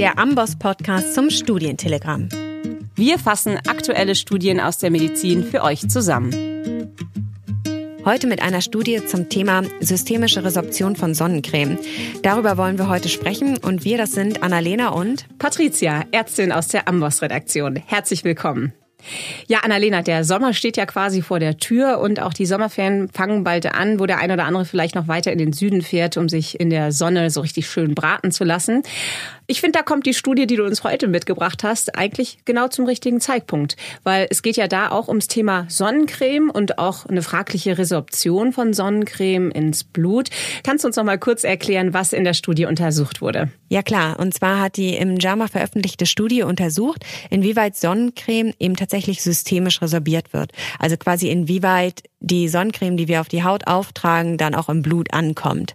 der Amboss Podcast zum Studientelegramm. Wir fassen aktuelle Studien aus der Medizin für euch zusammen. Heute mit einer Studie zum Thema systemische Resorption von Sonnencreme. Darüber wollen wir heute sprechen und wir, das sind Annalena und Patricia, Ärztin aus der Amboss-Redaktion. Herzlich willkommen. Ja, Annalena, der Sommer steht ja quasi vor der Tür und auch die Sommerferien fangen bald an, wo der ein oder andere vielleicht noch weiter in den Süden fährt, um sich in der Sonne so richtig schön braten zu lassen. Ich finde, da kommt die Studie, die du uns heute mitgebracht hast, eigentlich genau zum richtigen Zeitpunkt, weil es geht ja da auch ums Thema Sonnencreme und auch eine fragliche Resorption von Sonnencreme ins Blut. Kannst du uns noch mal kurz erklären, was in der Studie untersucht wurde? Ja klar, und zwar hat die im JAMA veröffentlichte Studie untersucht, inwieweit Sonnencreme eben tatsächlich systemisch resorbiert wird. Also quasi inwieweit die Sonnencreme, die wir auf die Haut auftragen, dann auch im Blut ankommt.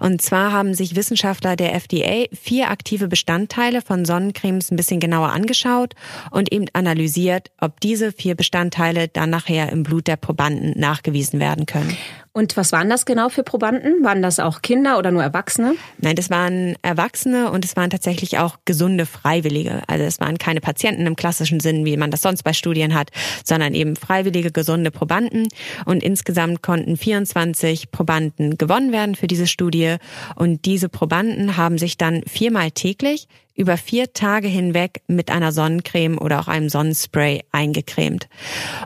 Und zwar haben sich Wissenschaftler der FDA vier aktive Bestandteile von Sonnencremes ein bisschen genauer angeschaut und eben analysiert, ob diese vier Bestandteile dann nachher im Blut der Probanden nachgewiesen werden können. Und was waren das genau für Probanden? Waren das auch Kinder oder nur Erwachsene? Nein, das waren Erwachsene und es waren tatsächlich auch gesunde Freiwillige. Also es waren keine Patienten im klassischen Sinn, wie man das sonst bei Studien hat, sondern eben freiwillige, gesunde Probanden. Und insgesamt konnten 24 Probanden gewonnen werden für diese Studie. Und diese Probanden haben sich dann viermal täglich über vier Tage hinweg mit einer Sonnencreme oder auch einem Sonnenspray eingecremt.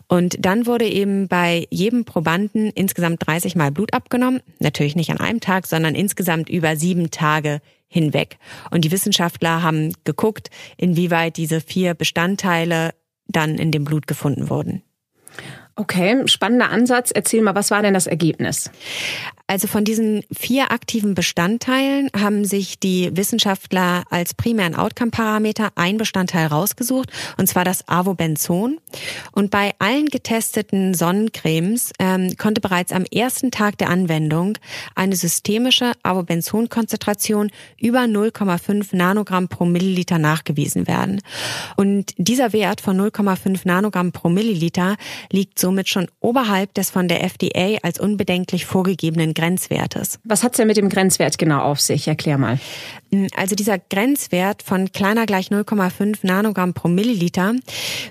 Und dann wurde eben bei jedem Probanden insgesamt 30 Mal Blut abgenommen. Natürlich nicht an einem Tag, sondern insgesamt über sieben Tage hinweg. Und die Wissenschaftler haben geguckt, inwieweit diese vier Bestandteile dann in dem Blut gefunden wurden. Okay, spannender Ansatz. Erzähl mal, was war denn das Ergebnis? Also von diesen vier aktiven Bestandteilen haben sich die Wissenschaftler als primären Outcome-Parameter ein Bestandteil rausgesucht, und zwar das Avobenzon. Und bei allen getesteten Sonnencremes ähm, konnte bereits am ersten Tag der Anwendung eine systemische Avobenzon-Konzentration über 0,5 Nanogramm pro Milliliter nachgewiesen werden. Und dieser Wert von 0,5 Nanogramm pro Milliliter liegt somit schon oberhalb des von der FDA als unbedenklich vorgegebenen Grenzwertes. Was hat's denn mit dem Grenzwert genau auf sich? Erklär mal. Also dieser Grenzwert von kleiner gleich 0,5 Nanogramm pro Milliliter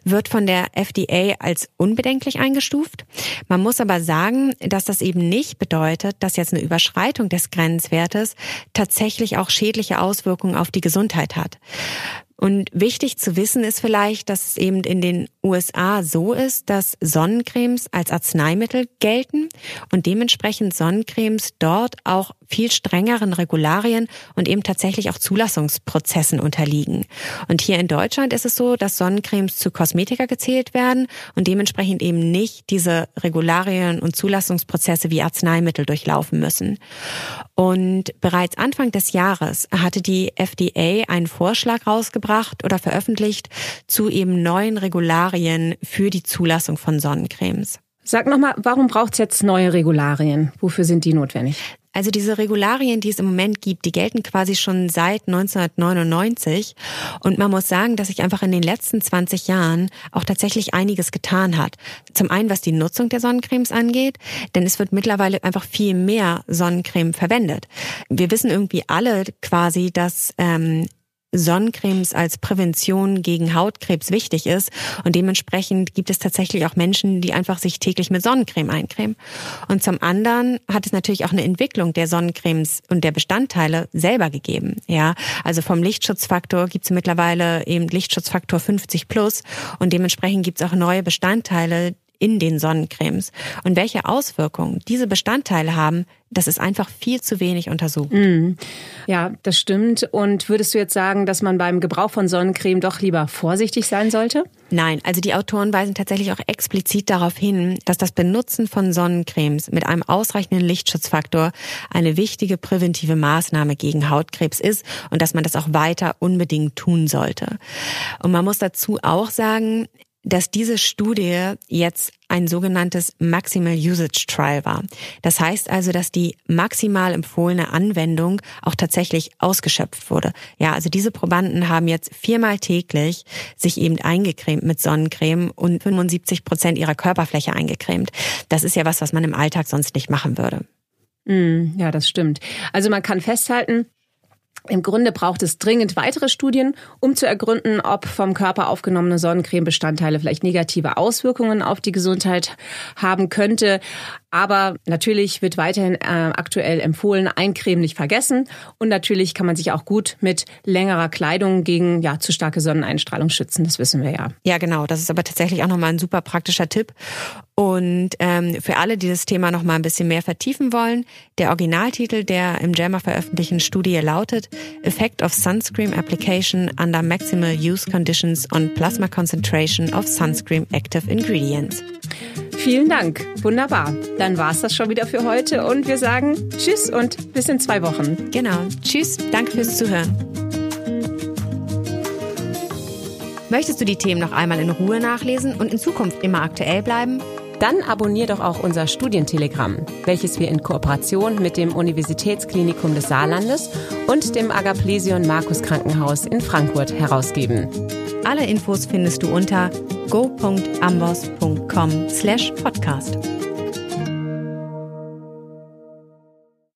wird von der FDA als unbedenklich eingestuft. Man muss aber sagen, dass das eben nicht bedeutet, dass jetzt eine Überschreitung des Grenzwertes tatsächlich auch schädliche Auswirkungen auf die Gesundheit hat. Und wichtig zu wissen ist vielleicht, dass es eben in den USA so ist, dass Sonnencremes als Arzneimittel gelten und dementsprechend Sonnencremes dort auch viel strengeren Regularien und eben tatsächlich auch Zulassungsprozessen unterliegen. Und hier in Deutschland ist es so, dass Sonnencremes zu Kosmetika gezählt werden und dementsprechend eben nicht diese Regularien und Zulassungsprozesse wie Arzneimittel durchlaufen müssen. Und bereits Anfang des Jahres hatte die FDA einen Vorschlag rausgebracht oder veröffentlicht zu eben neuen Regularien für die Zulassung von Sonnencremes. Sag nochmal, warum braucht es jetzt neue Regularien? Wofür sind die notwendig? Also diese Regularien, die es im Moment gibt, die gelten quasi schon seit 1999. Und man muss sagen, dass sich einfach in den letzten 20 Jahren auch tatsächlich einiges getan hat. Zum einen, was die Nutzung der Sonnencremes angeht, denn es wird mittlerweile einfach viel mehr Sonnencreme verwendet. Wir wissen irgendwie alle quasi, dass ähm, Sonnencremes als Prävention gegen Hautkrebs wichtig ist. Und dementsprechend gibt es tatsächlich auch Menschen, die einfach sich täglich mit Sonnencreme eincremen. Und zum anderen hat es natürlich auch eine Entwicklung der Sonnencremes und der Bestandteile selber gegeben. Ja, also vom Lichtschutzfaktor gibt es mittlerweile eben Lichtschutzfaktor 50 plus und dementsprechend gibt es auch neue Bestandteile, in den Sonnencremes. Und welche Auswirkungen diese Bestandteile haben, das ist einfach viel zu wenig untersucht. Mm. Ja, das stimmt. Und würdest du jetzt sagen, dass man beim Gebrauch von Sonnencreme doch lieber vorsichtig sein sollte? Nein, also die Autoren weisen tatsächlich auch explizit darauf hin, dass das Benutzen von Sonnencremes mit einem ausreichenden Lichtschutzfaktor eine wichtige präventive Maßnahme gegen Hautkrebs ist und dass man das auch weiter unbedingt tun sollte. Und man muss dazu auch sagen, dass diese Studie jetzt ein sogenanntes Maximal Usage Trial war. Das heißt also, dass die maximal empfohlene Anwendung auch tatsächlich ausgeschöpft wurde. Ja, also diese Probanden haben jetzt viermal täglich sich eben eingecremt mit Sonnencreme und 75 Prozent ihrer Körperfläche eingecremt. Das ist ja was, was man im Alltag sonst nicht machen würde. Mm, ja, das stimmt. Also man kann festhalten, Im Grunde braucht es dringend weitere Studien, um zu ergründen, ob vom Körper aufgenommene Sonnencremebestandteile vielleicht negative Auswirkungen auf die Gesundheit haben könnte. Aber natürlich wird weiterhin äh, aktuell empfohlen, Eincremen nicht vergessen. Und natürlich kann man sich auch gut mit längerer Kleidung gegen ja, zu starke Sonneneinstrahlung schützen. Das wissen wir ja. Ja, genau. Das ist aber tatsächlich auch nochmal ein super praktischer Tipp. Und ähm, für alle, die das Thema nochmal ein bisschen mehr vertiefen wollen, der Originaltitel der im JAMA veröffentlichten Studie lautet Effect of Sunscreen Application under Maximal Use Conditions on Plasma Concentration of Sunscreen Active Ingredients. Vielen Dank. Wunderbar. Dann war es das schon wieder für heute und wir sagen Tschüss und bis in zwei Wochen. Genau. Tschüss. Danke fürs Zuhören. Möchtest du die Themen noch einmal in Ruhe nachlesen und in Zukunft immer aktuell bleiben? Dann abonnier doch auch unser Studientelegramm, welches wir in Kooperation mit dem Universitätsklinikum des Saarlandes und dem Agaplesion Markus Krankenhaus in Frankfurt herausgeben. Alle Infos findest du unter go.ambos.com/podcast.